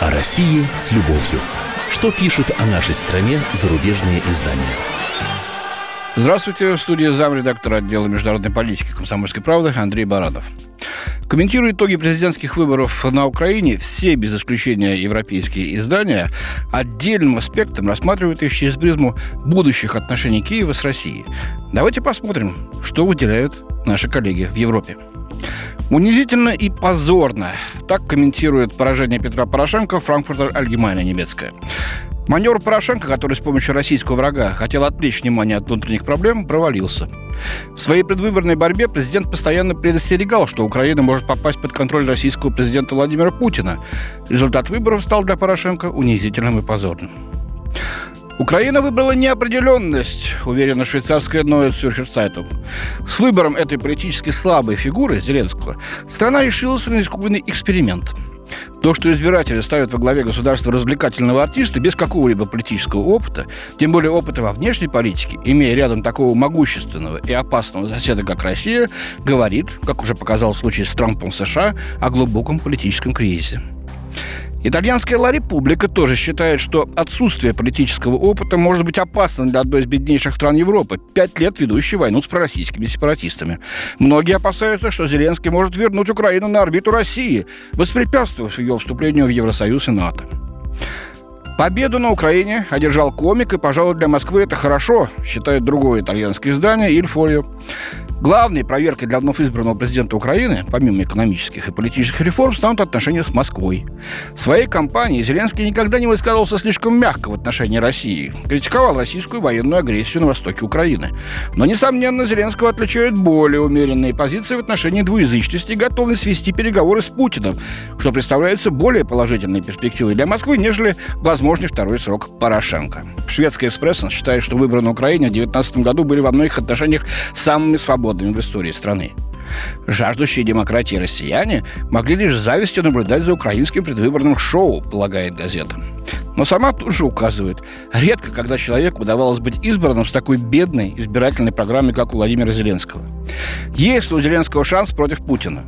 О России с любовью. Что пишут о нашей стране зарубежные издания? Здравствуйте, в студии замредактора отдела международной политики «Комсомольской правды» Андрей Баранов. Комментируя итоги президентских выборов на Украине, все, без исключения европейские издания, отдельным аспектом рассматривают их через призму будущих отношений Киева с Россией. Давайте посмотрим, что выделяют наши коллеги в Европе. Унизительно и позорно. Так комментирует поражение Петра Порошенко Франкфуртер Альгемайна немецкая. Маневр Порошенко, который с помощью российского врага хотел отвлечь внимание от внутренних проблем, провалился. В своей предвыборной борьбе президент постоянно предостерегал, что Украина может попасть под контроль российского президента Владимира Путина. Результат выборов стал для Порошенко унизительным и позорным. Украина выбрала неопределенность, уверена швейцарская Zürcher Zeitung. С выбором этой политически слабой фигуры, Зеленского, страна решилась на искусственный эксперимент. То, что избиратели ставят во главе государства развлекательного артиста без какого-либо политического опыта, тем более опыта во внешней политике, имея рядом такого могущественного и опасного соседа, как Россия, говорит, как уже показал случай с Трампом США, о глубоком политическом кризисе. Итальянская Ла Република тоже считает, что отсутствие политического опыта может быть опасно для одной из беднейших стран Европы, пять лет ведущей войну с пророссийскими сепаратистами. Многие опасаются, что Зеленский может вернуть Украину на орбиту России, воспрепятствовав ее вступлению в Евросоюз и НАТО. Победу на Украине одержал комик, и, пожалуй, для Москвы это хорошо, считает другое итальянское издание «Иль Фолио». Главной проверкой для вновь избранного президента Украины, помимо экономических и политических реформ, станут отношения с Москвой. В своей кампании Зеленский никогда не высказывался слишком мягко в отношении России. Критиковал российскую военную агрессию на востоке Украины. Но, несомненно, Зеленского отличают более умеренные позиции в отношении двуязычности и готовность вести переговоры с Путиным, что представляется более положительной перспективой для Москвы, нежели возможный второй срок Порошенко. Шведская «Экспресс» считает, что выборы на Украине в 2019 году были во многих отношениях самыми свободными свободными в истории страны. Жаждущие демократии россияне могли лишь с завистью наблюдать за украинским предвыборным шоу, полагает газета. Но сама тут же указывает, редко когда человеку удавалось быть избранным с такой бедной избирательной программой, как у Владимира Зеленского. Есть у Зеленского шанс против Путина.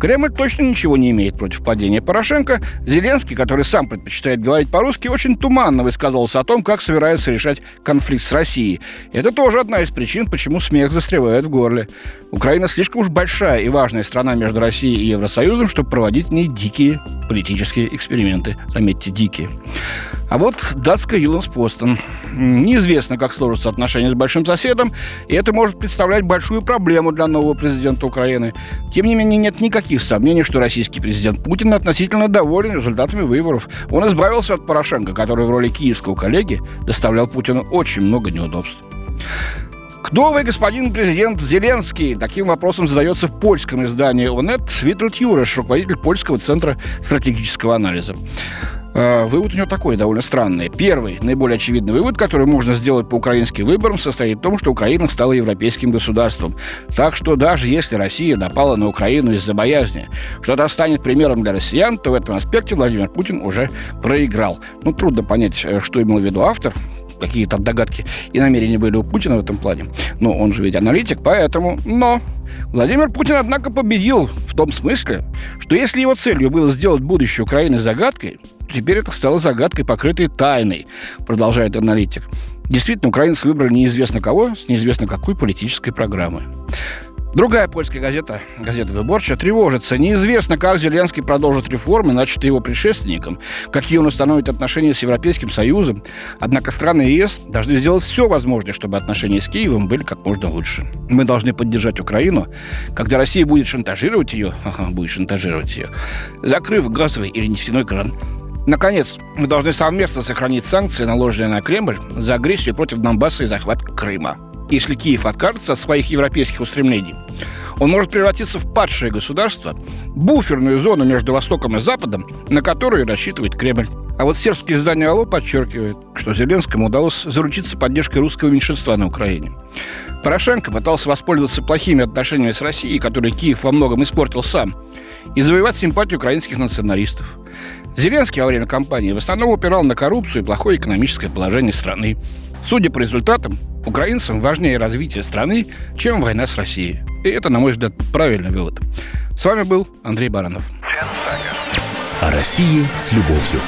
Кремль точно ничего не имеет против падения Порошенко. Зеленский, который сам предпочитает говорить по-русски, очень туманно высказывался о том, как собирается решать конфликт с Россией. Это тоже одна из причин, почему смех застревает в горле. Украина слишком уж большая и важная страна между Россией и Евросоюзом, чтобы проводить в ней дикие политические эксперименты. Заметьте, дикие. А вот датская Юленс-Постон. Неизвестно, как сложатся отношения с большим соседом, и это может представлять большую проблему для нового президента Украины. Тем не менее, нет никаких сомнений, что российский президент Путин относительно доволен результатами выборов. Он избавился от Порошенко, который в роли киевского коллеги доставлял Путину очень много неудобств. Кто вы, господин президент Зеленский? Таким вопросом задается в польском издании ОНЕТ Витальд Юреш, руководитель Польского центра стратегического анализа. Э, вывод у него такой, довольно странный. Первый, наиболее очевидный вывод, который можно сделать по украинским выборам, состоит в том, что Украина стала европейским государством. Так что даже если Россия напала на Украину из-за боязни, что это станет примером для россиян, то в этом аспекте Владимир Путин уже проиграл. Ну, трудно понять, э, что имел в виду автор, какие там догадки и намерения были у Путина в этом плане. Но он же ведь аналитик, поэтому... Но Владимир Путин, однако, победил в том смысле, что если его целью было сделать будущее Украины загадкой, теперь это стало загадкой, покрытой тайной, продолжает аналитик. Действительно, украинцы выбрали неизвестно кого с неизвестно какой политической программой. Другая польская газета, газета «Выборча», тревожится. Неизвестно, как Зеленский продолжит реформы, начатые его предшественником, какие он установит отношения с Европейским Союзом. Однако страны ЕС должны сделать все возможное, чтобы отношения с Киевом были как можно лучше. Мы должны поддержать Украину. Когда Россия будет шантажировать ее, ага, будет шантажировать ее, закрыв газовый или нефтяной кран, Наконец, мы должны совместно сохранить санкции, наложенные на Кремль за агрессию против Донбасса и захват Крыма. Если Киев откажется от своих европейских устремлений, он может превратиться в падшее государство, буферную зону между Востоком и Западом, на которую рассчитывает Кремль. А вот сербское издание «Алло» подчеркивает, что Зеленскому удалось заручиться поддержкой русского меньшинства на Украине. Порошенко пытался воспользоваться плохими отношениями с Россией, которые Киев во многом испортил сам, и завоевать симпатию украинских националистов. Зеленский во время кампании в основном упирал на коррупцию и плохое экономическое положение страны. Судя по результатам, украинцам важнее развитие страны, чем война с Россией. И это, на мой взгляд, правильный вывод. С вами был Андрей Баранов. 10 О России с любовью.